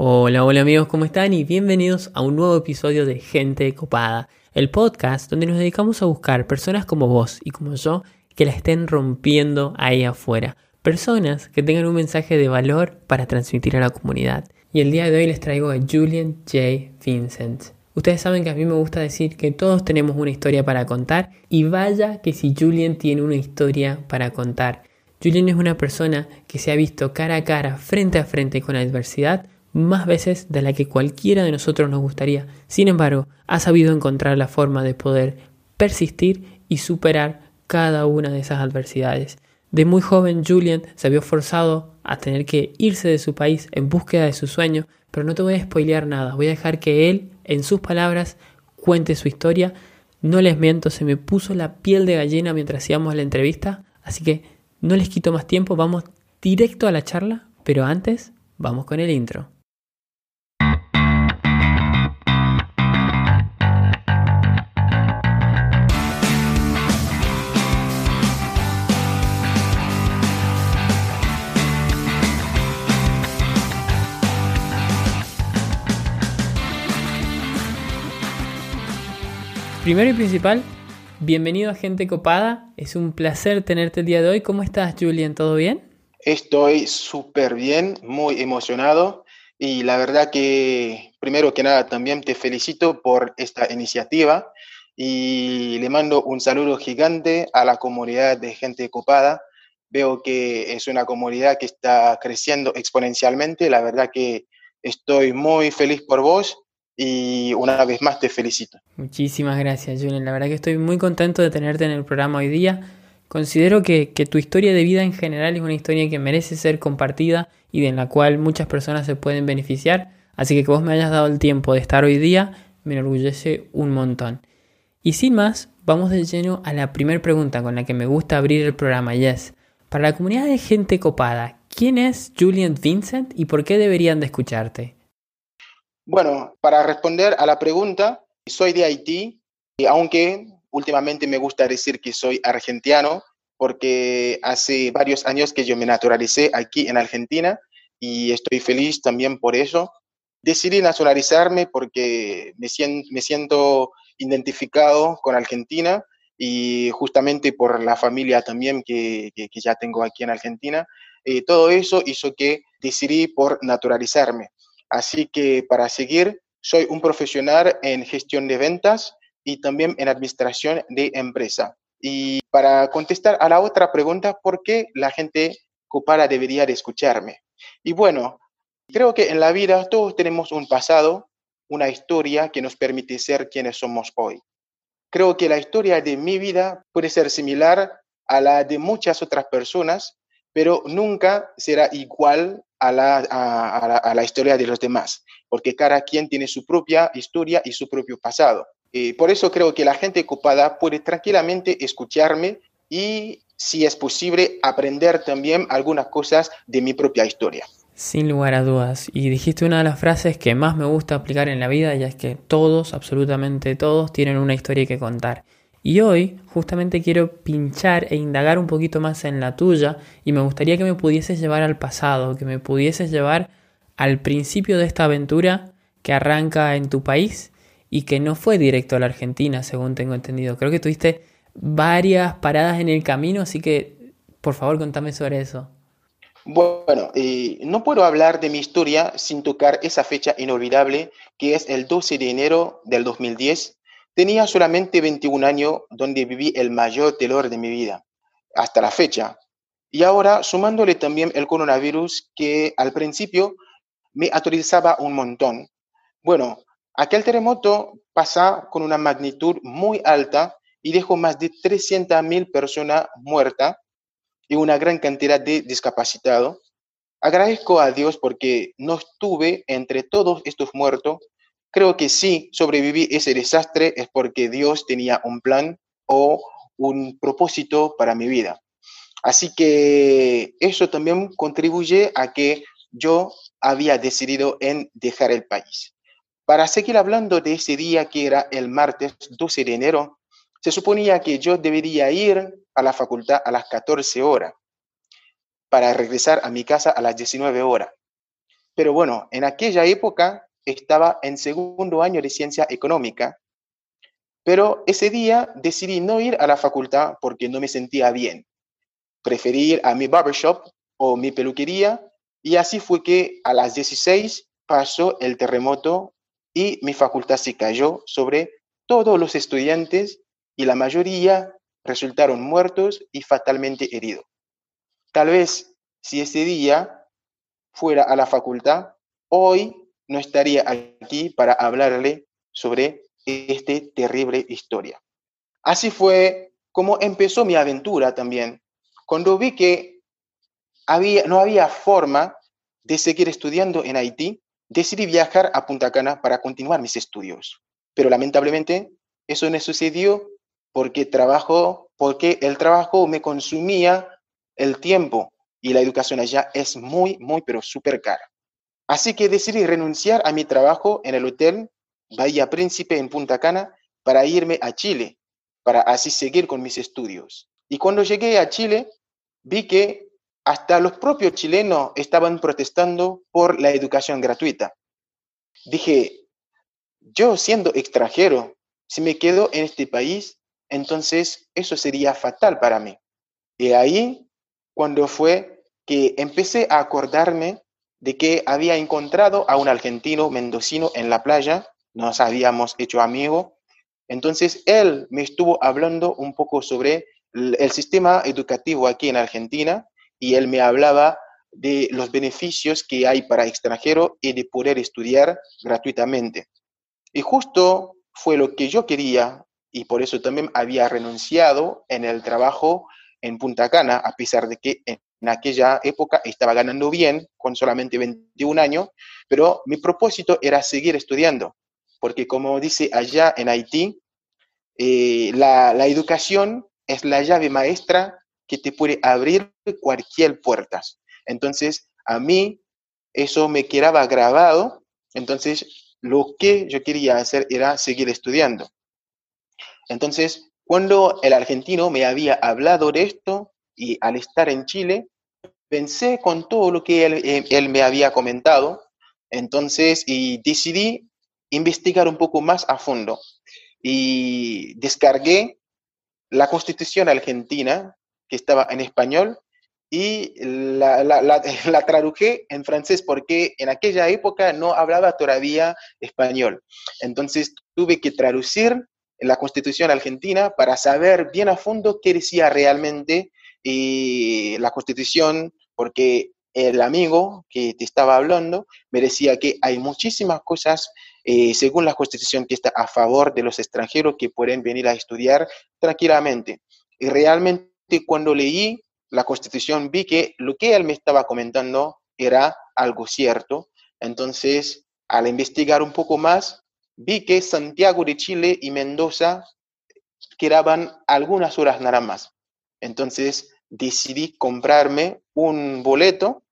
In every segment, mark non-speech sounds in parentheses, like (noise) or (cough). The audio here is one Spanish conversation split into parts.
Hola, hola amigos, ¿cómo están? Y bienvenidos a un nuevo episodio de Gente Copada, el podcast donde nos dedicamos a buscar personas como vos y como yo que la estén rompiendo ahí afuera. Personas que tengan un mensaje de valor para transmitir a la comunidad. Y el día de hoy les traigo a Julian J. Vincent. Ustedes saben que a mí me gusta decir que todos tenemos una historia para contar y vaya que si Julian tiene una historia para contar. Julian es una persona que se ha visto cara a cara, frente a frente con la adversidad, más veces de la que cualquiera de nosotros nos gustaría. Sin embargo, ha sabido encontrar la forma de poder persistir y superar cada una de esas adversidades. De muy joven, Julian se vio forzado a tener que irse de su país en búsqueda de su sueño, pero no te voy a spoilear nada, voy a dejar que él, en sus palabras, cuente su historia. No les miento, se me puso la piel de gallina mientras hacíamos la entrevista, así que no les quito más tiempo, vamos directo a la charla, pero antes vamos con el intro. Primero y principal, bienvenido a Gente Copada. Es un placer tenerte el día de hoy. ¿Cómo estás, Julian? ¿Todo bien? Estoy súper bien, muy emocionado y la verdad que primero que nada también te felicito por esta iniciativa y le mando un saludo gigante a la comunidad de Gente Copada. Veo que es una comunidad que está creciendo exponencialmente. La verdad que estoy muy feliz por vos y una vez más te felicito. Muchísimas gracias, Julian. La verdad que estoy muy contento de tenerte en el programa hoy día. Considero que, que, tu historia de vida en general es una historia que merece ser compartida y de la cual muchas personas se pueden beneficiar. Así que que vos me hayas dado el tiempo de estar hoy día me enorgullece un montón. Y sin más, vamos de lleno a la primera pregunta con la que me gusta abrir el programa, Yes. Para la comunidad de gente copada, ¿quién es Julian Vincent y por qué deberían de escucharte? Bueno, para responder a la pregunta, soy de Haití, y aunque últimamente me gusta decir que soy argentino, porque hace varios años que yo me naturalicé aquí en Argentina y estoy feliz también por eso. Decidí naturalizarme porque me siento, identificado con Argentina y justamente por la familia también que ya tengo aquí en Argentina. Eh, todo eso hizo que decidí por naturalizarme. Así que para seguir, soy un profesional en gestión de ventas y también en administración de empresa. Y para contestar a la otra pregunta, ¿por qué la gente copara debería de escucharme? Y bueno, creo que en la vida todos tenemos un pasado, una historia que nos permite ser quienes somos hoy. Creo que la historia de mi vida puede ser similar a la de muchas otras personas, pero nunca será igual a la, historia de los demás, porque cada quien tiene su propia historia y su propio pasado. Eh, por eso creo que la gente ocupada puede tranquilamente escucharme y, si es posible, aprender también algunas cosas de mi propia historia. Sin lugar a dudas. Y dijiste una de las frases que más me gusta aplicar en la vida, y es que todos, absolutamente todos, tienen una historia que contar. Y hoy justamente quiero pinchar e indagar un poquito más en la tuya y me gustaría que me pudieses llevar al pasado, que me pudieses llevar al principio de esta aventura que arranca en tu país y que no fue directo a la Argentina, según tengo entendido. Creo que tuviste varias paradas en el camino, así que por favor contame sobre eso. Bueno, no puedo hablar de mi historia sin tocar esa fecha inolvidable que es el 12 de enero del 2010 Tenía solamente 21 años donde viví el mayor dolor de mi vida, hasta la fecha. Y ahora sumándole también el coronavirus que al principio me aterrorizaba un montón. Bueno, aquel terremoto pasa con una magnitud muy alta y dejó más de 300.000 personas muertas y una gran cantidad de discapacitados. Agradezco a Dios porque no estuve entre todos estos muertos Creo que si sobreviví ese desastre es porque Dios tenía un plan o un propósito para mi vida. Así que eso también contribuye a que yo había decidido en dejar el país. Para seguir hablando de ese día que era el martes 12 de enero, se suponía que yo debería ir a la facultad a las 14 horas para regresar a mi casa a las 19 horas. pero bueno, en aquella época estaba en segundo año de ciencia económica, pero ese día decidí no ir a la facultad porque no me sentía bien. Preferí ir a mi barbershop o mi peluquería y así fue que a las 16 pasó el terremoto y mi facultad se cayó sobre todos los estudiantes y la mayoría resultaron muertos y fatalmente heridos. Tal vez si ese día fuera a la facultad, hoy no estaría aquí para hablarle sobre esta terrible historia. Así fue como empezó mi aventura también. Cuando vi que había, no había forma de seguir estudiando en Haití, decidí viajar a Punta Cana para continuar mis estudios. Pero lamentablemente eso no sucedió porque, trabajo, porque el trabajo me consumía el tiempo y la educación allá es muy, muy, pero súper cara. Así que decidí renunciar a mi trabajo en el hotel Bahía Príncipe en Punta Cana para irme a Chile, para así seguir con mis estudios. Y cuando llegué a Chile, vi que hasta los propios chilenos estaban protestando por la educación gratuita. Dije, yo siendo extranjero, si me quedo en este país, entonces eso sería fatal para mí. Y ahí, cuando fue que empecé a acordarme de que había encontrado a un argentino mendocino en la playa, nos habíamos hecho amigos, entonces él me estuvo hablando un poco sobre el sistema educativo aquí en Argentina y él me hablaba de los beneficios que hay para extranjeros y de poder estudiar gratuitamente. Y justo fue lo que yo quería y por eso también había renunciado en el trabajo en Punta Cana, a pesar de que aquella época estaba ganando bien, con solamente 21 años, pero mi propósito era seguir estudiando, porque como dice allá en Haití, eh, la, la educación es la llave maestra que te puede abrir cualquier puerta. Entonces, a mí eso me quedaba grabado, entonces lo que yo quería hacer era seguir estudiando. Entonces, cuando el argentino me había hablado de esto y al estar en Chile, pensé con todo lo que él, eh, él me había comentado, entonces, y decidí investigar un poco más a fondo y descargué la constitución argentina que estaba en español y la, la, la, (laughs) traduje en francés porque en aquella época no hablaba todavía español. Entonces tuve que traducir la constitución argentina para saber bien a fondo qué decía realmente y la constitución, porque el amigo que te estaba hablando me decía que hay muchísimas cosas eh, según la constitución que está a favor de los extranjeros que pueden venir a estudiar tranquilamente. Y realmente cuando leí la constitución vi que lo que él me estaba comentando era algo cierto. Entonces, al investigar un poco más, vi que Santiago de Chile y Mendoza quedaban algunas horas nada más. Entonces, decidí comprarme un boleto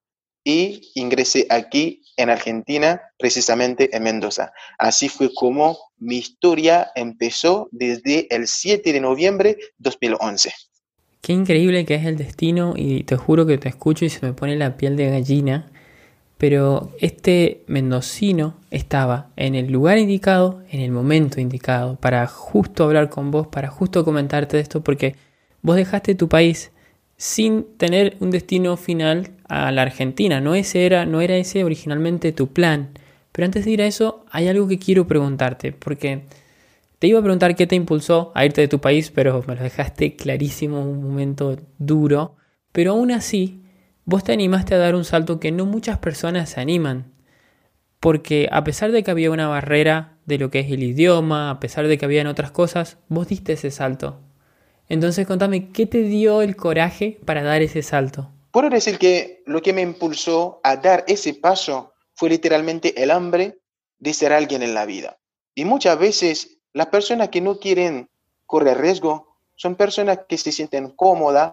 y ingresé aquí en Argentina, precisamente en Mendoza. Así fue como mi historia empezó desde el 7 de noviembre de 2011. Qué increíble que es el destino y te juro que te escucho y se me pone la piel de gallina. Pero este mendocino estaba en el lugar indicado, en el momento indicado, para justo hablar con vos, para justo comentarte de esto, porque vos dejaste tu país sin tener un destino final a la Argentina. No, ese era, no era ese originalmente tu plan. Pero antes de ir a eso, hay algo que quiero preguntarte, porque te iba a preguntar qué te impulsó a irte de tu país, pero me lo dejaste clarísimo, un momento duro. Pero aún así, vos te animaste a dar un salto que no muchas personas se animan. Porque a pesar de que había una barrera de lo que es el idioma, a pesar de que habían otras cosas, vos diste ese salto. Entonces contame, ¿qué te dio el coraje para dar ese salto? Puedo decir que lo que me impulsó a dar ese paso fue literalmente el hambre de ser alguien en la vida. Y muchas veces las personas que no quieren correr riesgo son personas que se sienten cómodas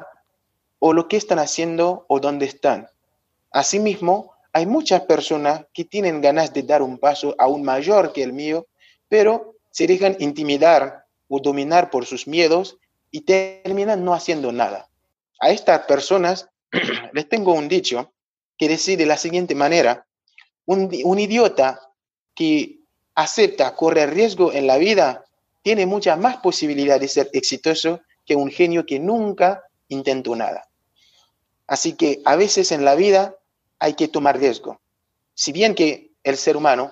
o lo que están haciendo o dónde están. Asimismo, hay muchas personas que tienen ganas de dar un paso aún mayor que el mío, pero se dejan intimidar o dominar por sus miedos y terminan no haciendo nada. A estas personas (clears throat) les tengo un dicho que dice de la siguiente manera, Un, un idiota que acepta correr riesgo en la vida tiene mucha más posibilidad de ser exitoso que un genio que nunca intentó nada. Así que a veces en la vida hay que tomar riesgo. Si bien que el ser humano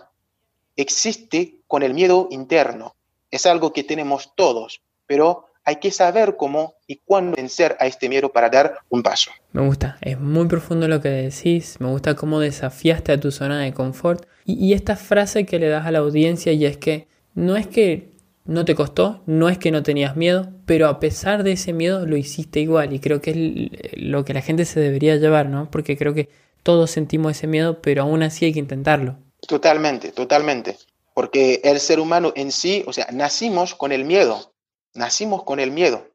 existe con el miedo interno, es algo que tenemos todos, pero hay que saber cómo y cuándo vencer a este miedo para dar un paso. Me gusta, es muy profundo lo que decís, me gusta cómo desafiaste a tu zona de confort y, y esta frase que le das a la audiencia y es que no es que no te costó, no es que no tenías miedo, pero a pesar de ese miedo lo hiciste igual y creo que es lo que la gente se debería llevar, ¿no? Porque creo que todos sentimos ese miedo, pero aún así hay que intentarlo. Totalmente, totalmente. Porque el ser humano en sí, o sea, nacimos con el miedo, nacimos con el miedo.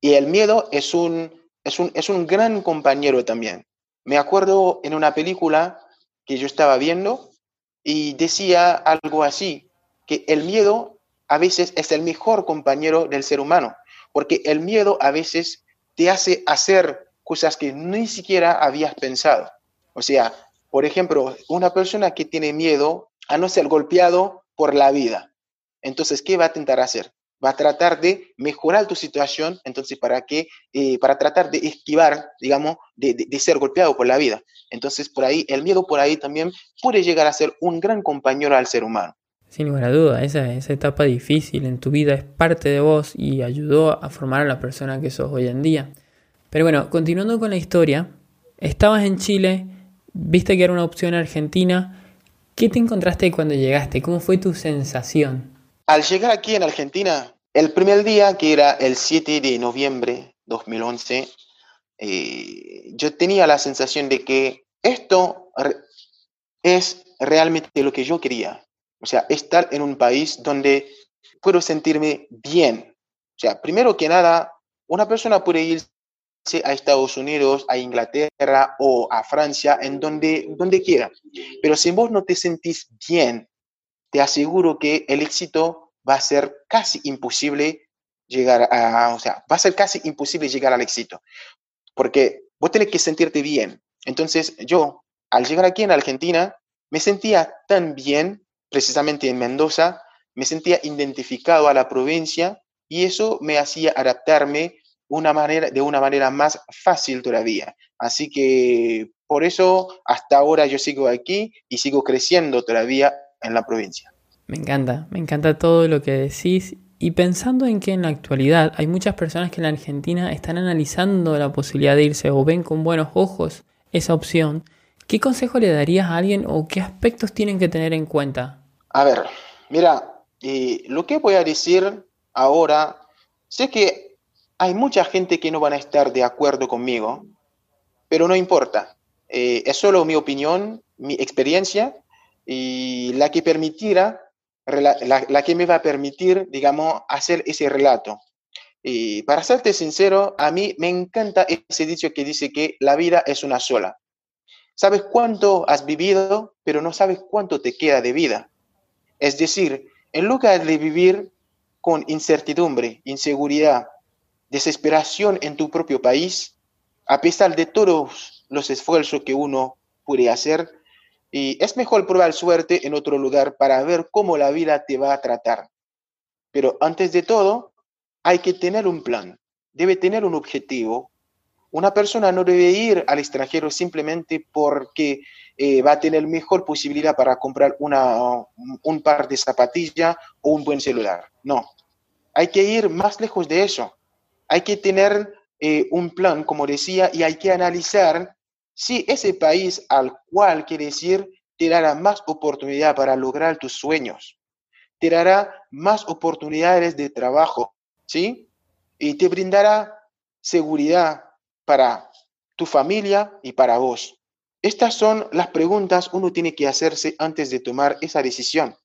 Y el miedo es un, es un, es un gran compañero también. Me acuerdo en una película que yo estaba viendo y decía algo así, que el miedo a veces es el mejor compañero del ser humano, porque el miedo a veces te hace hacer cosas que ni siquiera habías pensado. O sea, por ejemplo, una persona que tiene miedo a no ser golpeado por la vida. Entonces, ¿qué va a intentar hacer? Va a tratar de mejorar tu situación, entonces, ¿para qué? Eh, para tratar de esquivar, digamos, de, de ser golpeado por la vida. Entonces, por ahí, el miedo por ahí también puede llegar a ser un gran compañero al ser humano. Sin lugar a duda, esa, esa etapa difícil en tu vida es parte de vos y ayudó a formar a la persona que sos hoy en día. Pero bueno, continuando con la historia, estabas en Chile, viste que era una opción argentina. ¿Qué te encontraste cuando llegaste? ¿Cómo fue tu sensación? Al llegar aquí en Argentina, el primer día, que era el 7 de noviembre 2011, eh, yo tenía la sensación de que esto es realmente lo que yo quería. O sea, estar en un país donde puedo sentirme bien. O sea, primero que nada, una persona puede irse a Estados Unidos, a Inglaterra o a Francia, en donde, donde quiera. Pero si vos no te sentís bien, te aseguro que el éxito va a ser casi imposible llegar a, o sea, va a ser casi imposible llegar al éxito. Porque vos tenés que sentirte bien. Entonces, yo, al llegar aquí en Argentina, me sentía tan bien precisamente en Mendoza, me sentía identificado a la provincia y eso me hacía adaptarme de una manera más fácil todavía. Así que por eso hasta ahora yo sigo aquí y sigo creciendo todavía en la provincia. Me encanta, me encanta todo lo que decís y pensando en que en la actualidad hay muchas personas que en la Argentina están analizando la posibilidad de irse o ven con buenos ojos esa opción, ¿qué consejo le darías a alguien o qué aspectos tienen que tener en cuenta a ver, mira, lo que voy a decir ahora, sé que hay mucha gente que no van a estar de acuerdo conmigo, pero no importa. Eh, es solo mi opinión, mi experiencia y la que permitirá, la, que me va a permitir, digamos, hacer ese relato. Y para serte sincero, a mí me encanta ese dicho que dice que la vida es una sola. Sabes cuánto has vivido, pero no sabes cuánto te queda de vida. Es decir, en lugar de vivir con incertidumbre, inseguridad, desesperación en tu propio país, a pesar de todos los esfuerzos que uno puede hacer, y es mejor probar suerte en otro lugar para ver cómo la vida te va a tratar. Pero antes de todo, hay que tener un plan, debe tener un objetivo. Una persona no debe ir al extranjero simplemente porque eh, va a tener mejor posibilidad para comprar una, un par de zapatillas o un buen celular. No, hay que ir más lejos de eso. Hay que tener eh, un plan, como decía, y hay que analizar si ese país al cual quieres ir te dará más oportunidad para lograr tus sueños, te dará más oportunidades de trabajo, ¿sí? Y te brindará seguridad para tu familia y para vos. Estas son las preguntas uno tiene que hacerse antes de tomar esa decisión.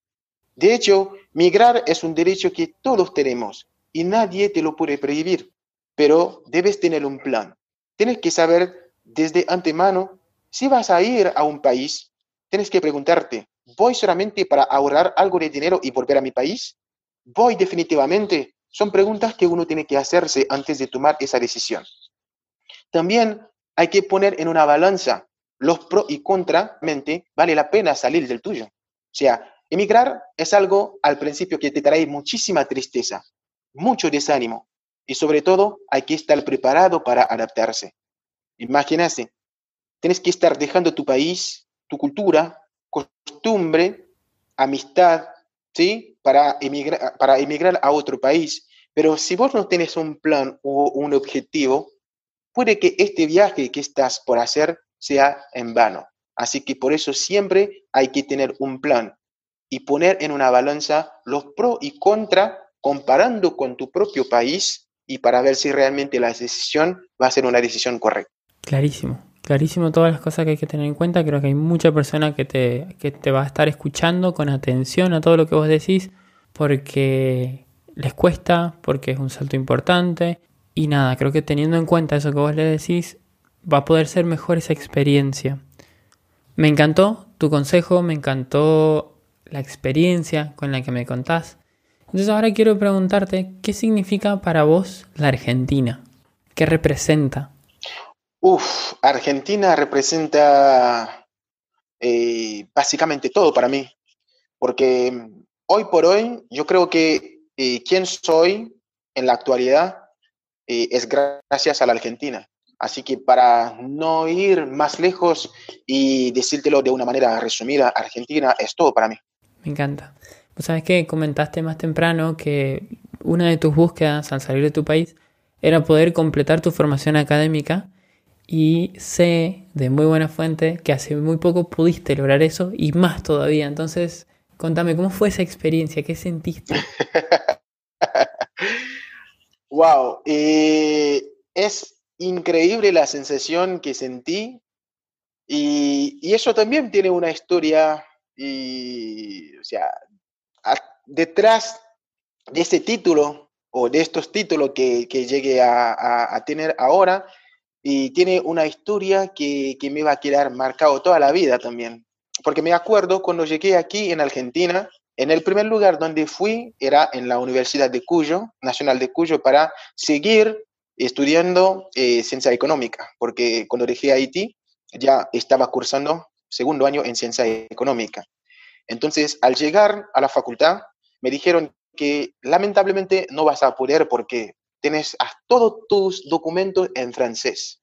De hecho, migrar es un derecho que todos tenemos y nadie te lo puede prohibir, pero debes tener un plan. Tienes que saber desde antemano si vas a ir a un país, tienes que preguntarte, ¿voy solamente para ahorrar algo de dinero y volver a mi país? ¿Voy definitivamente? Son preguntas que uno tiene que hacerse antes de tomar esa decisión. También hay que poner en una balanza los pros y contra, vale la pena salir del tuyo. O sea, emigrar es algo al principio que te trae muchísima tristeza, mucho desánimo y sobre todo hay que estar preparado para adaptarse. Imagínate, tienes que estar dejando tu país, tu cultura, costumbre, amistad, ¿sí? Para emigrar, para emigrar a otro país. Pero si vos no tienes un plan o un objetivo, puede que este viaje que estás por hacer sea en vano. Así que por eso siempre hay que tener un plan y poner en una balanza los pros y contra comparando con tu propio país y para ver si realmente la decisión va a ser una decisión correcta. Clarísimo, clarísimo todas las cosas que hay que tener en cuenta. Creo que hay mucha persona que te, que te va a estar escuchando con atención a todo lo que vos decís porque les cuesta, porque es un salto importante. Y nada, creo que teniendo en cuenta eso que vos le decís, va a poder ser mejor esa experiencia. Me encantó tu consejo, me encantó la experiencia con la que me contás. Entonces ahora quiero preguntarte, ¿qué significa para vos la Argentina? ¿Qué representa? Uf, Argentina representa eh, básicamente todo para mí, porque hoy por hoy yo creo que eh, quien soy en la actualidad eh, es gracias a la Argentina. Así que para no ir más lejos y decírtelo de una manera resumida, Argentina es todo para mí. Me encanta. Pues sabes que comentaste más temprano que una de tus búsquedas al salir de tu país era poder completar tu formación académica y sé de muy buena fuente que hace muy poco pudiste lograr eso y más todavía. Entonces, contame, ¿cómo fue esa experiencia? ¿Qué sentiste? (laughs) wow, eh, es increíble la sensación que sentí y, eso también tiene una historia y, o sea, detrás de ese título o de estos títulos que, que llegué a, tener ahora, y tiene una historia que, que, me va a quedar marcado toda la vida también. Porque me acuerdo cuando llegué aquí en Argentina, en el primer lugar donde fui era en la Universidad de Cuyo, Nacional de Cuyo, para seguir estudiando eh, ciencia económica, porque cuando dejé Haití ya estaba cursando segundo año en ciencia económica. Entonces, al llegar a la facultad, me dijeron que lamentablemente no vas a poder porque tienes todos tus documentos en francés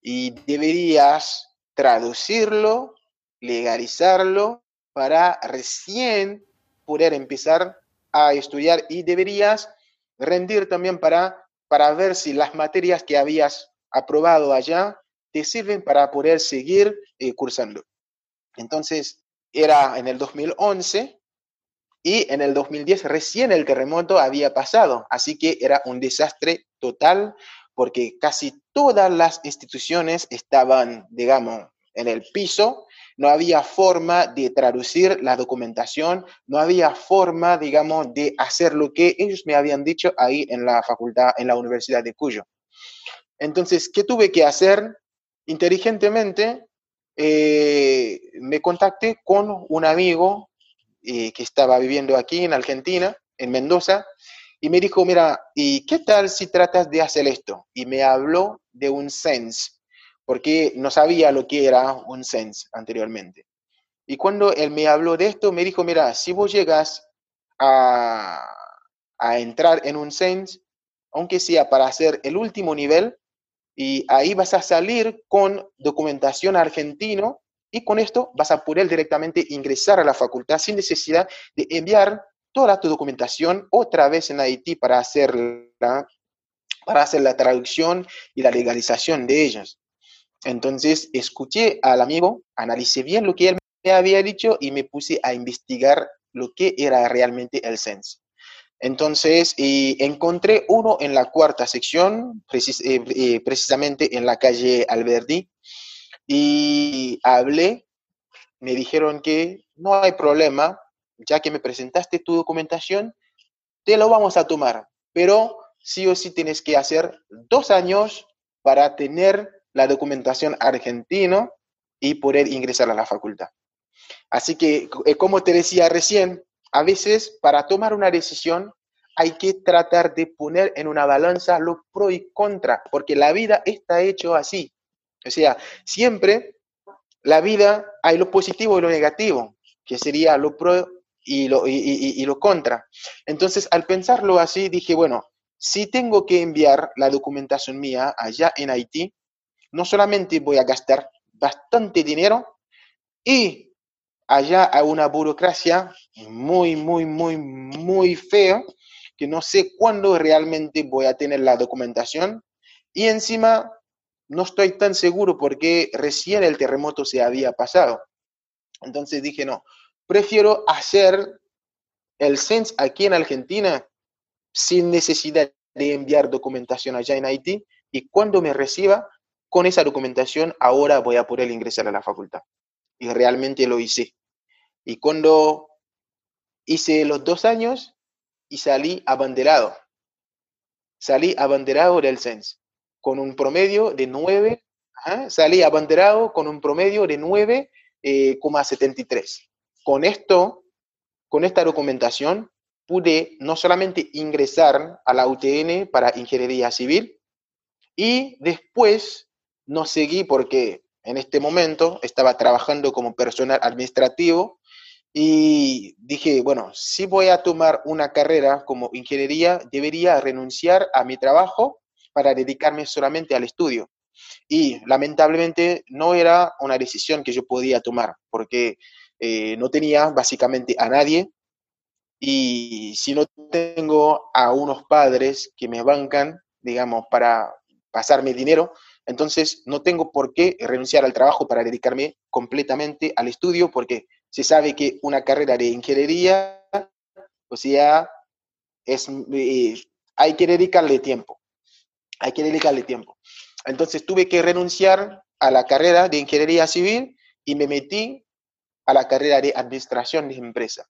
y deberías traducirlo, legalizarlo para recién poder empezar a estudiar y deberías rendir también para para ver si las materias que habías aprobado allá te sirven para poder seguir eh, cursando. Entonces, era en el 2011 y en el 2010 recién el terremoto había pasado, así que era un desastre total porque casi todas las instituciones estaban, digamos, en el piso no había forma de traducir la documentación, no había forma, digamos, de hacer lo que ellos me habían dicho ahí en la facultad, en la Universidad de Cuyo. Entonces, ¿qué tuve que hacer? Inteligentemente, eh, me contacté con un amigo eh, que estaba viviendo aquí en Argentina, en Mendoza, y me dijo, mira, ¿y qué tal si tratas de hacer esto? Y me habló de un SENSE, porque no sabía lo que era un sense anteriormente. Y cuando él me habló de esto, me dijo, mira, si vos llegas a, a entrar en un sense, aunque sea para hacer el último nivel, y ahí vas a salir con documentación argentino y con esto vas a poder directamente ingresar a la facultad sin necesidad de enviar toda tu documentación otra vez en Haití para hacer la, para hacer la traducción y la legalización de ellos. Entonces escuché al amigo, analicé bien lo que él me había dicho y me puse a investigar lo que era realmente el sense. Entonces encontré uno en la cuarta sección, eh, eh, precisamente en la calle Alberdi, y hablé, me dijeron que no hay problema, ya que me presentaste tu documentación, te lo vamos a tomar, pero sí o sí tienes que hacer dos años para tener la documentación argentino y poder ingresar a la facultad. Así que, eh, como te decía recién, a veces para tomar una decisión hay que tratar de poner en una balanza lo pro y contra, porque la vida está hecho así. O sea, siempre la vida hay lo positivo y lo negativo, que sería lo pro y lo, y, lo contra. Entonces, al pensarlo así, dije, bueno, si tengo que enviar la documentación mía allá en Haití, no solamente voy a gastar bastante dinero y allá hay una burocracia muy, muy, muy, muy fea, que no sé cuándo realmente voy a tener la documentación y encima no estoy tan seguro porque recién el terremoto se había pasado. Entonces dije, no, prefiero hacer el CENS aquí en Argentina sin necesidad de enviar documentación allá en Haití y cuando me reciba con esa documentación ahora voy a poder ingresar a la facultad. Y realmente lo hice. Y cuando hice los dos años y salí abanderado, salí abanderado del CENS con un promedio de 9, salí abanderado con un promedio de 9,73. Eh, con esto, con esta documentación, pude no solamente ingresar a la UTN para ingeniería civil, y después no seguí porque en este momento estaba trabajando como personal administrativo y dije, bueno, si voy a tomar una carrera como ingeniería, debería renunciar a mi trabajo para dedicarme solamente al estudio. Y lamentablemente no era una decisión que yo podía tomar porque eh, no tenía básicamente a nadie y si no tengo a unos padres que me bancan, digamos, para pasarme dinero, entonces no tengo por qué renunciar al trabajo para dedicarme completamente al estudio porque se sabe que una carrera de ingeniería, o sea, es, eh, hay que dedicarle tiempo hay que dedicarle tiempo. Entonces tuve que renunciar a la carrera de ingeniería civil y me metí a la carrera de administración de empresa,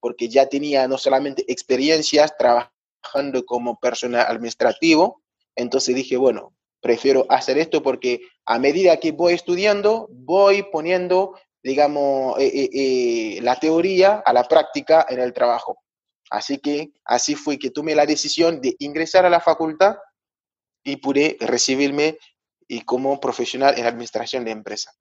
porque ya tenía no solamente experiencias trabajando como personal administrativo, entonces dije, bueno, prefiero hacer esto porque a medida que voy estudiando, voy poniendo, digamos, eh, eh, eh, la teoría a la práctica en el trabajo. Así que así fue que tomé la decisión de ingresar a la facultad y pude recibirme y como profesional en administración de empresa.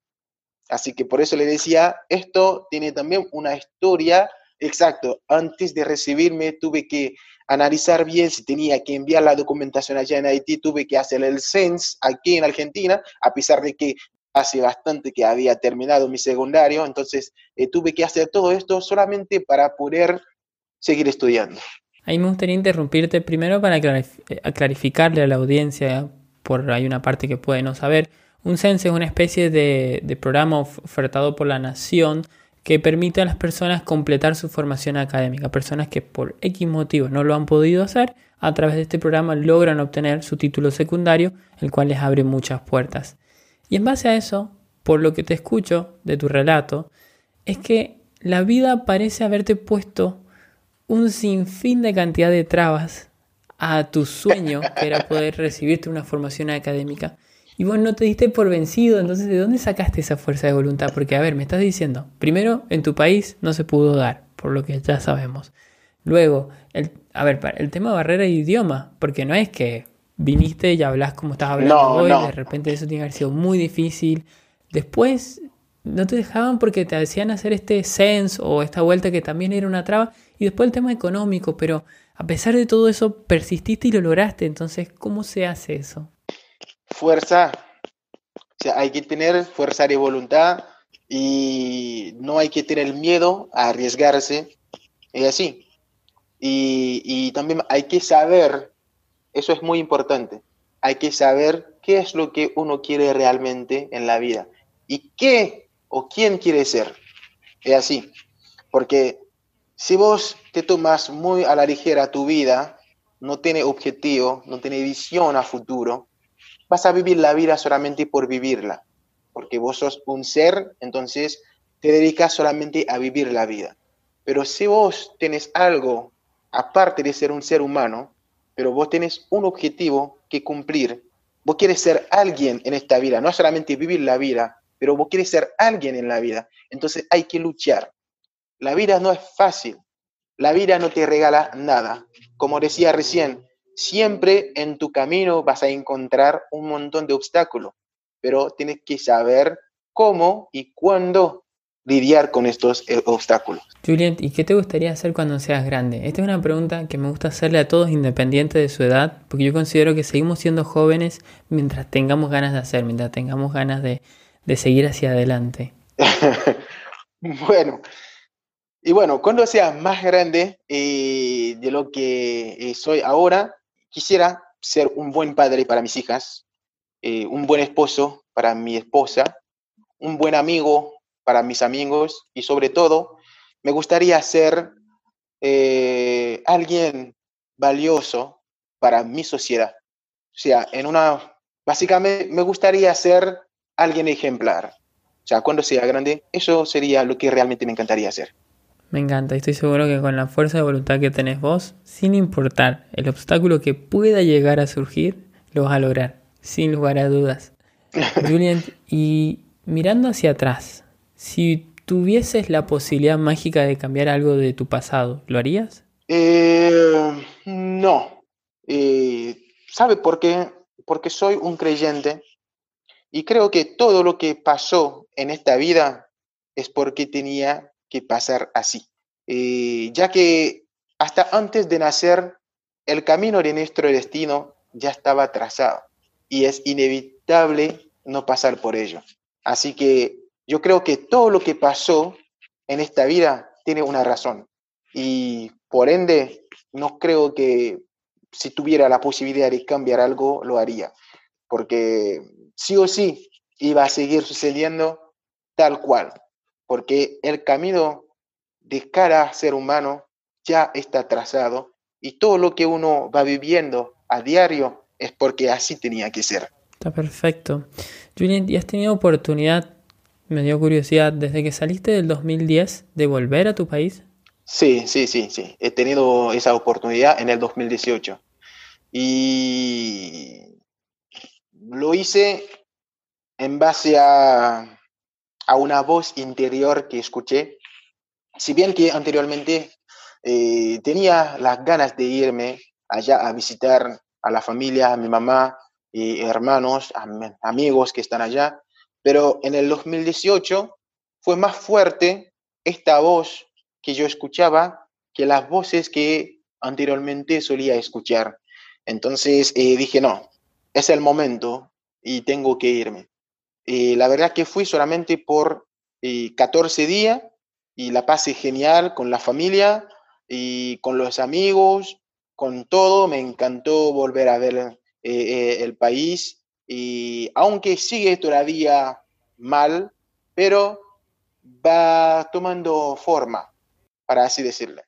Así que por eso le decía, esto tiene también una historia, exacto, antes de recibirme tuve que analizar bien si tenía que enviar la documentación allá en Haití, tuve que hacer el CENS aquí en Argentina, a pesar de que hace bastante que había terminado mi secundario, entonces eh, tuve que hacer todo esto solamente para poder seguir estudiando. Ahí me gustaría interrumpirte primero para eh, clarificarle a la audiencia, por hay una parte que puede no saber. Un CENSE es una especie de, de programa ofertado por la nación que permite a las personas completar su formación académica. Personas que por X motivos no lo han podido hacer, a través de este programa logran obtener su título secundario, el cual les abre muchas puertas. Y en base a eso, por lo que te escucho de tu relato, es que la vida parece haberte puesto un sinfín de cantidad de trabas a tu sueño, que era poder recibirte una formación académica. Y vos no te diste por vencido, entonces ¿de dónde sacaste esa fuerza de voluntad? Porque, a ver, me estás diciendo, primero, en tu país no se pudo dar, por lo que ya sabemos. Luego, el, a ver, el tema barrera de idioma, porque no es que viniste y hablas como estás hablando hoy, de repente eso tiene que haber sido muy difícil. Después, no te dejaban porque te hacían hacer este sense o esta vuelta que también era una traba y después el tema económico, pero a pesar de todo eso, persististe y lo lograste. Entonces, ¿cómo se hace eso? Fuerza. O sea, hay que tener fuerza de voluntad y no hay que tener miedo a arriesgarse. Es así. Y, y también hay que saber, eso es muy importante, hay que saber qué es lo que uno quiere realmente en la vida y qué o quién quiere ser. Es así. Porque si vos te tomas muy a la ligera tu vida, no tiene objetivo, no tiene visión a futuro, vas a vivir la vida solamente por vivirla, porque vos sos un ser, entonces te dedicas solamente a vivir la vida. Pero si vos tenés algo, aparte de ser un ser humano, pero vos tenés un objetivo que cumplir, vos quieres ser alguien en esta vida, no solamente vivir la vida, pero vos quieres ser alguien en la vida, entonces hay que luchar. La vida no es fácil. La vida no te regala nada. Como decía recién, siempre en tu camino vas a encontrar un montón de obstáculos, pero tienes que saber cómo y cuándo lidiar con estos eh, obstáculos. Julian, ¿y qué te gustaría hacer cuando seas grande? Esta es una pregunta que me gusta hacerle a todos independiente de su edad, porque yo considero que seguimos siendo jóvenes mientras tengamos ganas de hacer, mientras tengamos ganas de, seguir hacia adelante. (laughs) bueno, y bueno, cuando sea más grande eh, de lo que eh, soy ahora, quisiera ser un buen padre para mis hijas, un buen esposo para mi esposa, un buen amigo para mis amigos y sobre todo me gustaría ser eh, alguien valioso para mi sociedad. O sea, en una, básicamente me gustaría ser alguien ejemplar. O sea, cuando sea grande, eso sería lo que realmente me encantaría hacer. Me encanta, estoy seguro que con la fuerza de voluntad que tenés vos, sin importar el obstáculo que pueda llegar a surgir, lo vas a lograr, sin lugar a dudas. (laughs) Julian, y mirando hacia atrás, si tuvieses la posibilidad mágica de cambiar algo de tu pasado, ¿lo harías? Eh, no. Eh, ¿Sabe por qué? Porque soy un creyente y creo que todo lo que pasó en esta vida es porque tenía que pasar así. Eh, ya que hasta antes de nacer, el camino de nuestro destino ya estaba trazado y es inevitable no pasar por ello. Así que yo creo que todo lo que pasó en esta vida tiene una razón. Y por ende, no creo que si tuviera la posibilidad de cambiar algo, lo haría. Porque sí o sí iba a seguir sucediendo tal cual. Porque el camino de cada ser humano ya está trazado y todo lo que uno va viviendo a diario es porque así tenía que ser. Está perfecto. Julian, ¿y has tenido oportunidad me dio curiosidad, desde que saliste del 2010, de volver a tu país. Sí, sí, sí, sí. He tenido esa oportunidad en el 2018. Y lo hice en base a, a una voz interior que escuché. Si bien que anteriormente eh, tenía las ganas de irme allá a visitar a la familia, a mi mamá, y hermanos, amigos que están allá, pero en el 2018 fue más fuerte esta voz que yo escuchaba que las voces que anteriormente solía escuchar. Entonces eh, dije, no, es el momento y tengo que irme. Eh, la verdad que fui solamente por 14 eh, días y la pasé genial con la familia y con los amigos, con todo. Me encantó volver a ver el país y aunque sigue todavía mal, pero va tomando forma, para así decirle,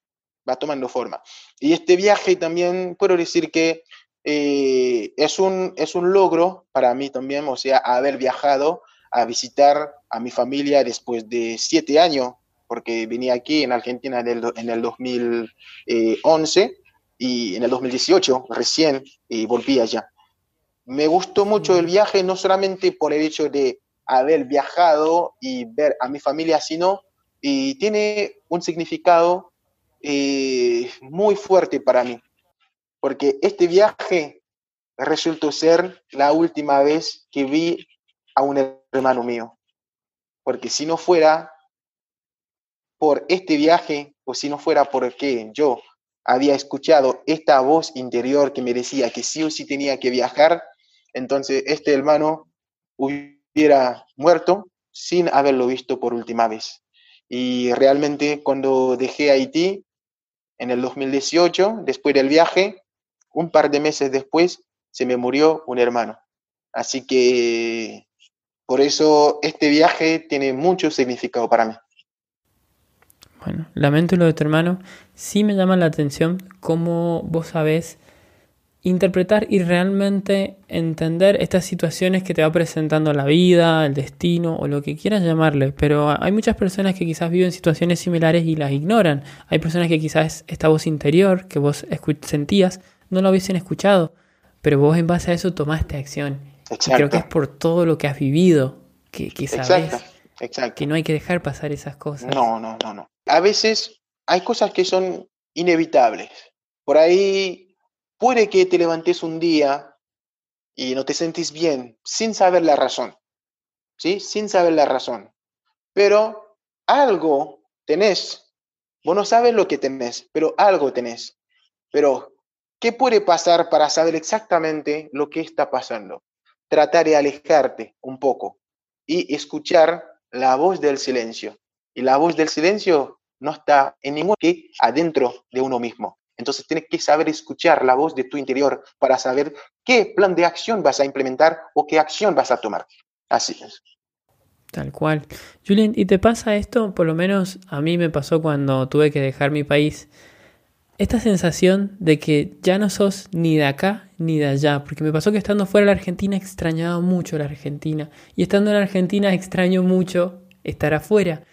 va tomando forma. Y este viaje también puedo decir que eh, es, un, es un logro para mí también, o sea, haber viajado a visitar a mi familia después de siete años, porque venía aquí en Argentina en el, en el 2011 y en el 2018 recién y volví allá. Me gustó mucho el viaje, no solamente por el hecho de haber viajado y ver a mi familia, sino y tiene un significado eh, muy fuerte para mí, porque este viaje resultó ser la última vez que vi a un hermano mío, porque si no fuera por este viaje, o si no fuera porque yo había escuchado esta voz interior que me decía que sí o sí tenía que viajar, entonces este hermano hubiera muerto sin haberlo visto por última vez. Y realmente cuando dejé Haití en el 2018, después del viaje, un par de meses después, se me murió un hermano. Así que por eso este viaje tiene mucho significado para mí. Bueno, lamento lo de tu hermano. Sí me llama la atención cómo vos sabés interpretar y realmente entender estas situaciones que te va presentando la vida, el destino o lo que quieras llamarle. Pero hay muchas personas que quizás viven situaciones similares y las ignoran. Hay personas que quizás esta voz interior que vos sentías no lo hubiesen escuchado, pero vos en base a eso tomaste acción. creo que es por todo lo que has vivido que, que sabes que no hay que dejar pasar esas cosas. No, no, no, no. A veces hay cosas que son inevitables. Por ahí Puede que te levantes un día y no te sentís bien sin saber la razón. ¿sí? Sin saber la razón. Pero algo tenés. Vos no sabes lo que tenés, pero algo tenés. Pero, ¿qué puede pasar para saber exactamente lo que está pasando? Tratar de alejarte un poco y escuchar la voz del silencio. Y la voz del silencio no está en ningún que adentro de uno mismo. Entonces tienes que saber escuchar la voz de tu interior para saber qué plan de acción vas a implementar o qué acción vas a tomar. Así es. Tal cual. Julian, ¿y te pasa esto? Por lo menos a mí me pasó cuando tuve que dejar mi país. Esta sensación de que ya no sos ni de acá ni de allá. Porque me pasó que estando fuera de la Argentina extrañaba mucho la Argentina. Y estando en la Argentina extraño mucho estar afuera.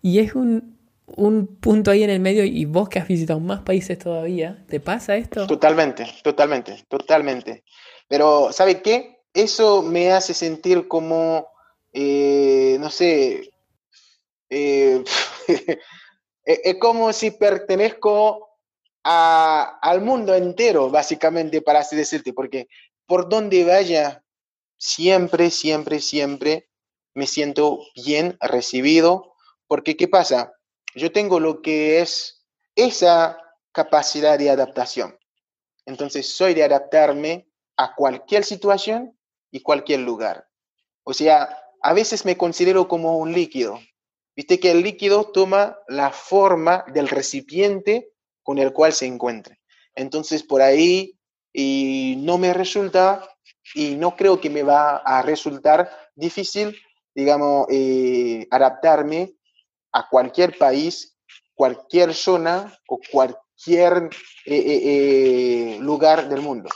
Y es un, un punto ahí en el medio y vos que has visitado más países todavía, ¿te pasa esto? Totalmente, totalmente, totalmente. Pero, ¿sabe qué? Eso me hace sentir como, eh, no sé, eh, (laughs) es como si pertenezco al mundo entero, básicamente, para así decirte, porque por donde vaya, siempre, siempre, siempre me siento bien recibido, porque ¿qué pasa? yo tengo lo que es esa capacidad de adaptación. Entonces, soy de adaptarme a cualquier situación y cualquier lugar. O sea, a veces me considero como un líquido. Viste que el líquido toma la forma del recipiente con el cual se encuentre. Entonces, por ahí y no me resulta y no creo que me va a resultar difícil, digamos, eh, adaptarme a cualquier país, cualquier zona o cualquier eh, eh, eh, lugar del mundo.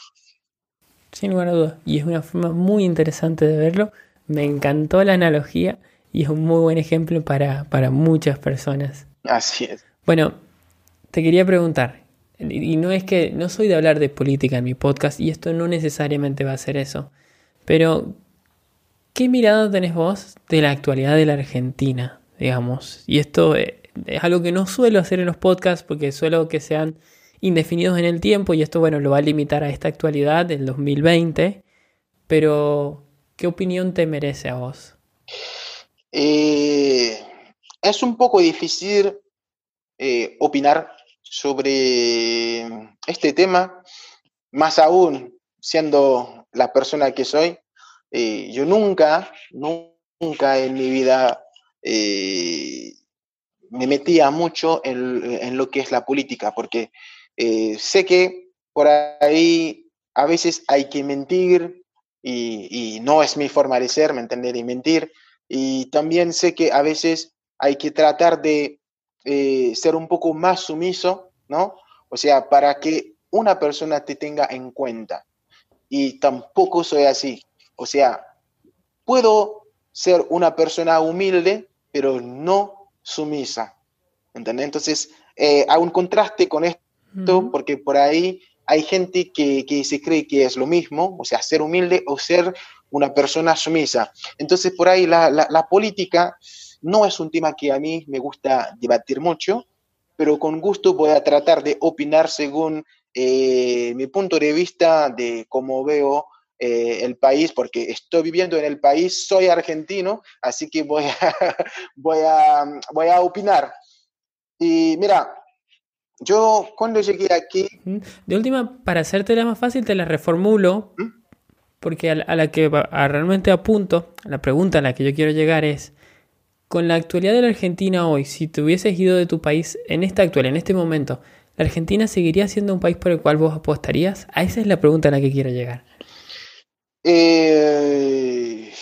Sin lugar a dudas. Y es una forma muy interesante de verlo. Me encantó la analogía y es un muy buen ejemplo para, para muchas personas. Así es. Bueno, te quería preguntar, y no es que no soy de hablar de política en mi podcast y esto no necesariamente va a ser eso, pero ¿qué mirada tenés vos de la actualidad de la Argentina? digamos. Y esto eh, es algo que no suelo hacer en los podcasts porque suelo que sean indefinidos en el tiempo y esto, bueno, lo va a limitar a esta actualidad del 2020. Pero, ¿qué opinión te merece a vos? Eh, es un poco difícil eh, opinar sobre este tema, más aún siendo la persona que soy. yo nunca, nunca en mi vida eh, me metía mucho en, lo que es la política, porque eh, sé que por ahí a veces hay que mentir y, no es mi forma de ser, ¿me entiendes? De mentir. Y también sé que a veces hay que tratar de eh, ser un poco más sumiso, ¿no? O sea, para que una persona te tenga en cuenta. Y tampoco soy así. O sea, puedo ser una persona humilde, pero no sumisa. ¿Entendés? Entonces, eh, hay un contraste con esto, porque por ahí hay gente que, que, se cree que es lo mismo, o sea, ser humilde o ser una persona sumisa. Entonces, por ahí la, la, política no es un tema que a mí me gusta debatir mucho, pero con gusto voy a tratar de opinar según eh, mi punto de vista de cómo veo eh, el país, porque estoy viviendo en el país, soy argentino, así que voy a, (laughs) voy a, voy a opinar. Y mira, yo cuando llegué aquí... De última, para hacértela más fácil, te la reformulo, ¿Mm? porque a la, que realmente apunto, la pregunta a la que yo quiero llegar es, con la actualidad de la Argentina hoy, si te hubieses ido de tu país en esta actualidad, en este momento, ¿la Argentina seguiría siendo un país por el cual vos apostarías? A esa es la pregunta a la que quiero llegar. Eh,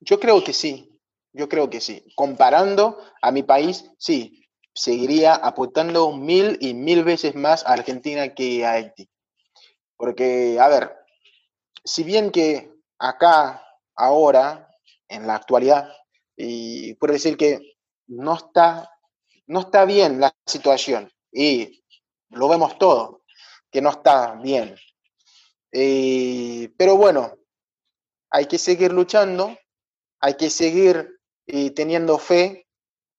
yo creo que sí, yo creo que sí. Comparando a mi país, sí, seguiría aportando mil y mil veces más a Argentina que a Haití. Porque, a ver, si bien que acá, ahora, en la actualidad, y puedo decir que no está, no está bien la situación, y lo vemos todo, que no está bien. Eh, pero bueno, hay que seguir luchando, hay que seguir eh, teniendo fe,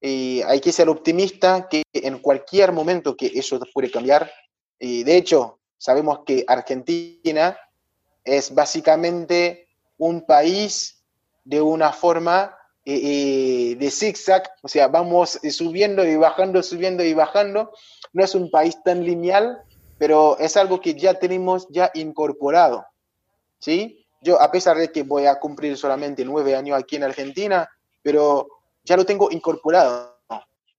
y hay que ser optimista que en cualquier momento que eso puede cambiar. Y de hecho, sabemos que Argentina es básicamente un país de una forma eh, eh, de zigzag, o sea, vamos subiendo y bajando, subiendo y bajando. No es un país tan lineal, pero es algo que ya tenemos ya incorporado, ¿sí? Yo, a pesar de que voy a cumplir solamente nueve años aquí en Argentina, pero ya lo tengo incorporado.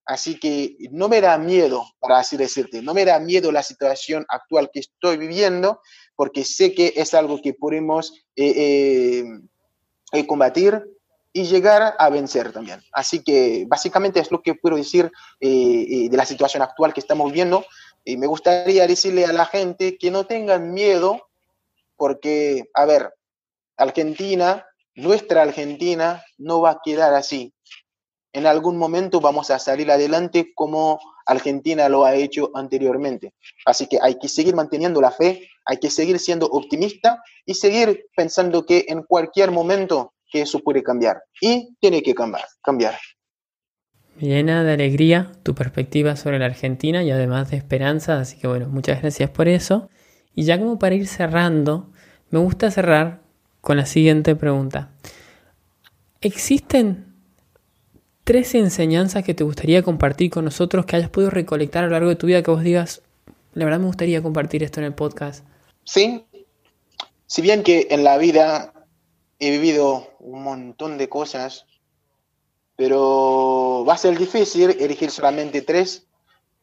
Así que no me da miedo, para así decirte, no me da miedo la situación actual que estoy viviendo, porque sé que es algo que podemos eh, eh, combatir y llegar a vencer también. Así que básicamente es lo que puedo decir eh, de la situación actual que estamos viendo. Y me gustaría decirle a la gente que no tengan miedo, porque, a ver, Argentina, nuestra Argentina, no va a quedar así. En algún momento vamos a salir adelante como Argentina lo ha hecho anteriormente. Así que hay que seguir manteniendo la fe, hay que seguir siendo optimista y seguir pensando que en cualquier momento que eso puede cambiar. Y tiene que cambiar. cambiar. llena de alegría tu perspectiva sobre la Argentina y además de esperanza, así que bueno, muchas gracias por eso. Y ya como para ir cerrando, me gusta cerrar con la siguiente pregunta. ¿Existen tres enseñanzas que te gustaría compartir con nosotros que hayas podido recolectar a lo largo de tu vida que vos digas, la verdad me gustaría compartir esto en el podcast? Sí, si bien que en la vida he vivido un montón de cosas, pero va a ser difícil elegir solamente tres,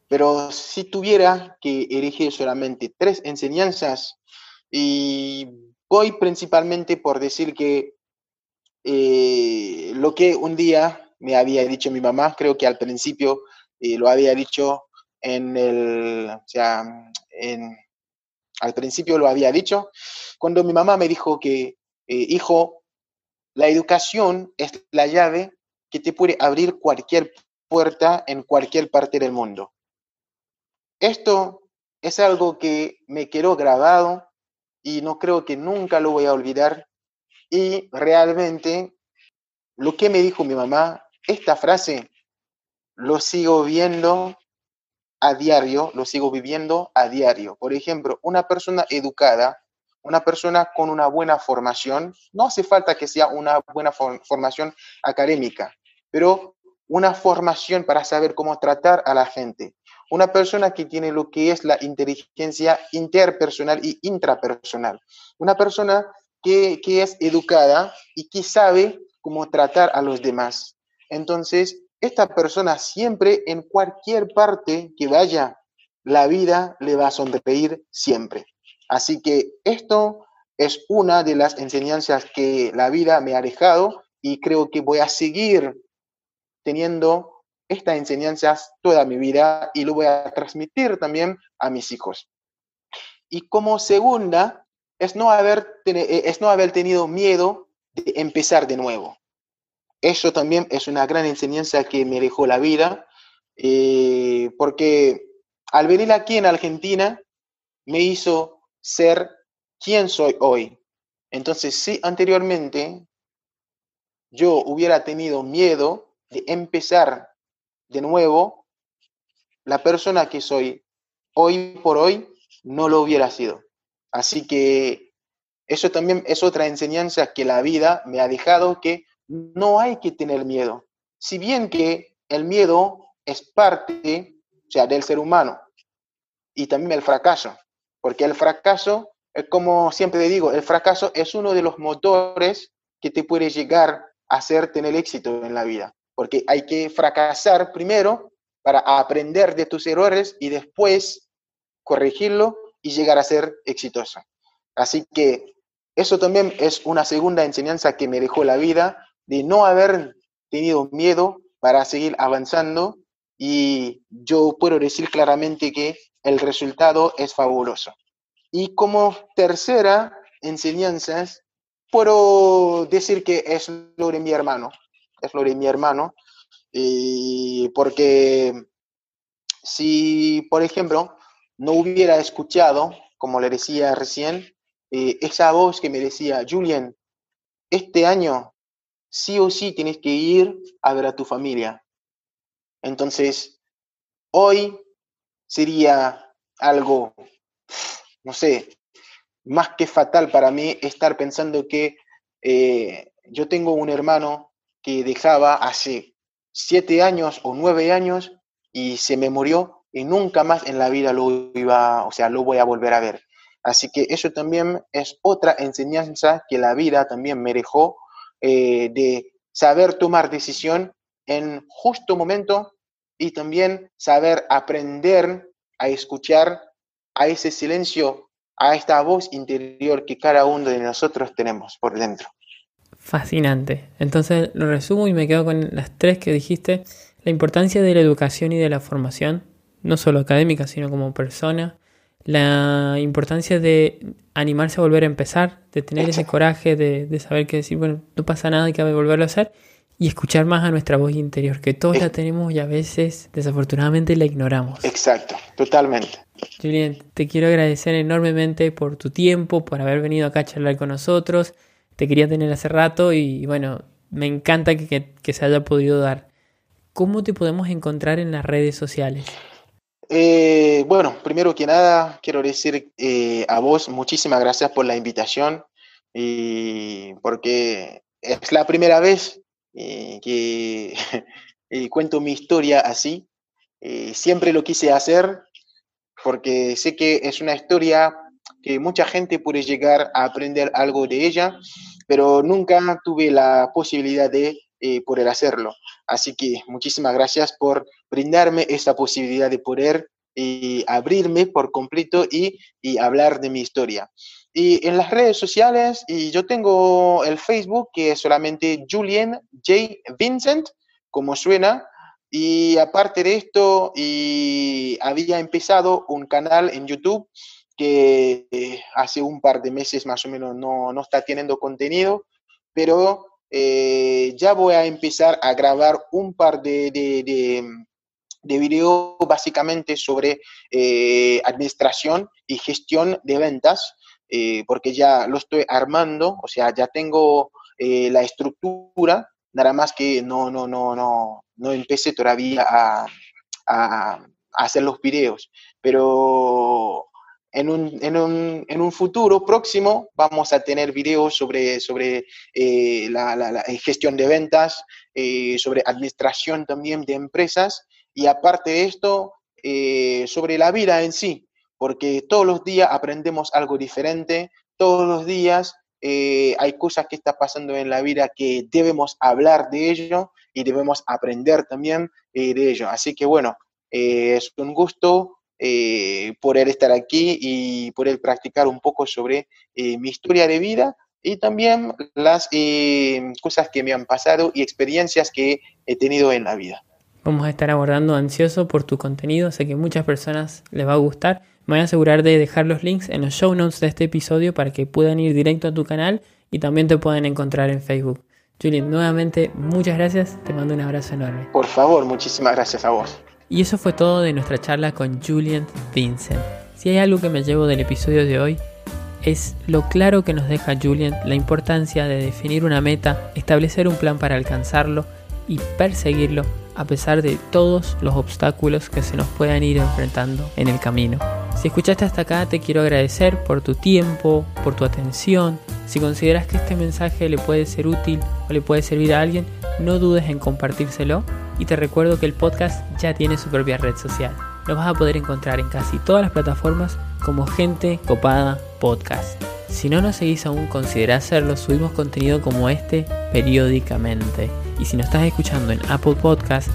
pero si tuviera que elegir solamente tres enseñanzas, y voy principalmente por decir que eh, lo que un día me había dicho mi mamá, creo que al principio eh, lo había dicho en el, o sea, en, al principio lo había dicho, cuando mi mamá me dijo que, eh, hijo, la educación es la llave que te puede abrir cualquier puerta en cualquier parte del mundo. Esto es algo que me quedó grabado y no creo que nunca lo voy a olvidar. Y realmente lo que me dijo mi mamá esta frase lo sigo viendo a diario, lo sigo viviendo a diario. Por ejemplo, una persona educada, una persona con una buena formación, no hace falta que sea una buena formación académica, pero una formación para saber cómo tratar a la gente. Una persona que tiene lo que es la inteligencia interpersonal y intrapersonal. Una persona que, que es educada y que sabe cómo tratar a los demás. Entonces, esta persona siempre, en cualquier parte que vaya, la vida le va a sonreír siempre. Así que esto es una de las enseñanzas que la vida me ha dejado y creo que voy a seguir teniendo estas enseñanzas toda mi vida y lo voy a transmitir también a mis hijos. Y como segunda, es no haber, es no haber tenido miedo de empezar de nuevo. Eso también es una gran enseñanza que me dejó la vida, eh, porque al venir aquí en Argentina me hizo ser quien soy hoy. Entonces, si anteriormente yo hubiera tenido miedo de empezar de nuevo, la persona que soy hoy por hoy no lo hubiera sido. Así que eso también es otra enseñanza que la vida me ha dejado, que no hay que tener miedo. Si bien que el miedo es parte sea, del ser humano y también el fracaso, porque el fracaso, es como siempre digo, el fracaso es uno de los motores que te puede llegar a hacer tener éxito en la vida, porque hay que fracasar primero para aprender de tus errores y después corregirlo y llegar a ser exitoso. Así que eso también es una segunda enseñanza que me dejó la vida de no haber tenido miedo para seguir avanzando y yo puedo decir claramente que el resultado es fabuloso. Y como tercera enseñanza, puedo decir que es lo de mi hermano, es lo de mi hermano, y porque si, por ejemplo, no hubiera escuchado, como le decía recién, eh, esa voz que me decía, Julian, este año sí o sí tienes que ir a ver a tu familia. Entonces, hoy sería algo, no sé, más que fatal para mí estar pensando que eh, yo tengo un hermano que dejaba hace siete años o nueve años y se me murió y nunca más en la vida lo iba, o sea, lo voy a volver a ver. Así que eso también es otra enseñanza que la vida también me dejó eh, de saber tomar decisión en justo momento y también saber aprender a escuchar a ese silencio, a esta voz interior que cada uno de nosotros tenemos por dentro. Fascinante. Entonces lo resumo y me quedo con las tres que dijiste. La importancia de la educación y de la formación, no solo académica, sino como persona. La importancia de animarse a volver a empezar, de tener ese coraje, de, de saber que decir, bueno, no pasa nada, hay que volverlo a hacer y escuchar más a nuestra voz interior, que todos la tenemos y a veces desafortunadamente la ignoramos. Exacto, totalmente. Julien, te quiero agradecer enormemente por tu tiempo, por haber venido acá a charlar con nosotros. Te quería tener hace rato y bueno, me encanta que, se haya podido dar. ¿Cómo te podemos encontrar en las redes sociales? Eh, bueno, primero que nada, quiero decir eh, a vos muchísimas gracias por la invitación y porque es la primera vez eh, que (laughs) cuento mi historia así. siempre lo quise hacer porque sé que es una historia que mucha gente puede llegar a aprender algo de ella, pero nunca tuve la posibilidad de eh, poder hacerlo. Así que muchísimas gracias por brindarme esta posibilidad de poder eh, abrirme por completo y, y, hablar de mi historia. Y en las redes sociales, y yo tengo el Facebook que es solamente Julian J. Vincent, como suena, y aparte de esto, y había empezado un canal en YouTube que eh, hace un par de meses más o menos no, no está teniendo contenido, pero eh, ya voy a empezar a grabar un par de, de, de, videos básicamente sobre eh, administración y gestión de ventas, porque ya lo estoy armando, o sea, ya tengo la estructura nada más que no, no, no, no, no empecé todavía a, hacer los videos, pero en un, en, un, en un, futuro próximo vamos a tener videos sobre, sobre eh, la, gestión de ventas, eh, sobre administración también de empresas. Y aparte de esto, eh, sobre la vida en sí, porque todos los días aprendemos algo diferente, todos los días eh, hay cosas que están pasando en la vida que debemos hablar de ello y debemos aprender también eh, de ello. Así que bueno, eh, es un gusto poder estar aquí y poder practicar un poco sobre mi historia de vida y también las cosas que me han pasado y experiencias que he tenido en la vida. Vamos a estar abordando ansioso por tu contenido, sé que muchas personas les va a gustar me voy a asegurar de dejar los links en los show notes de este episodio para que puedan ir directo a tu canal y también te puedan encontrar en Facebook. Julian, nuevamente muchas gracias, te mando un abrazo enorme. Por favor, muchísimas gracias a vos. Y eso fue todo de nuestra charla con Julian Vincent. Si hay algo que me llevo del episodio de hoy, es lo claro que nos deja Julian la importancia de definir una meta, establecer un plan para alcanzarlo y perseguirlo a pesar de todos los obstáculos que se nos puedan ir enfrentando en el camino. Si escuchaste hasta acá te quiero agradecer por tu tiempo, por tu atención. Si consideras que este mensaje le puede ser útil o le puede servir a alguien, no dudes en compartírselo y te recuerdo que el podcast ya tiene su propia red social. Lo vas a poder encontrar en casi todas las plataformas como Gente Copada Podcast. Si no nos seguís aún, considera hacerlo, subimos contenido como este periódicamente. Y si nos estás escuchando en Apple Podcast,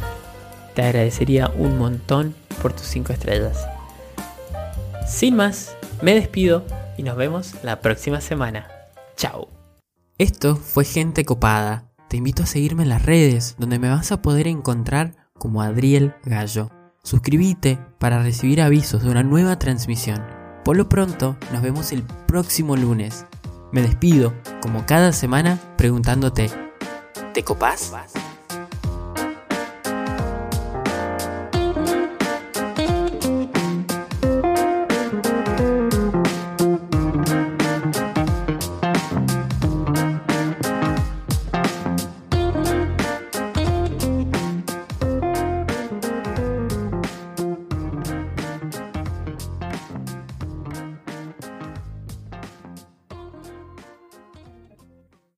te agradecería un montón por tus 5 estrellas. Sin más, me despido y nos vemos la próxima semana. Chao. Esto fue Gente Copada. Te invito a seguirme en las redes, donde me vas a poder encontrar como Adriel Gallo. Suscríbete para recibir avisos de una nueva transmisión. Por lo pronto, nos vemos el próximo lunes. Me despido, como cada semana, preguntándote, ¿te copás?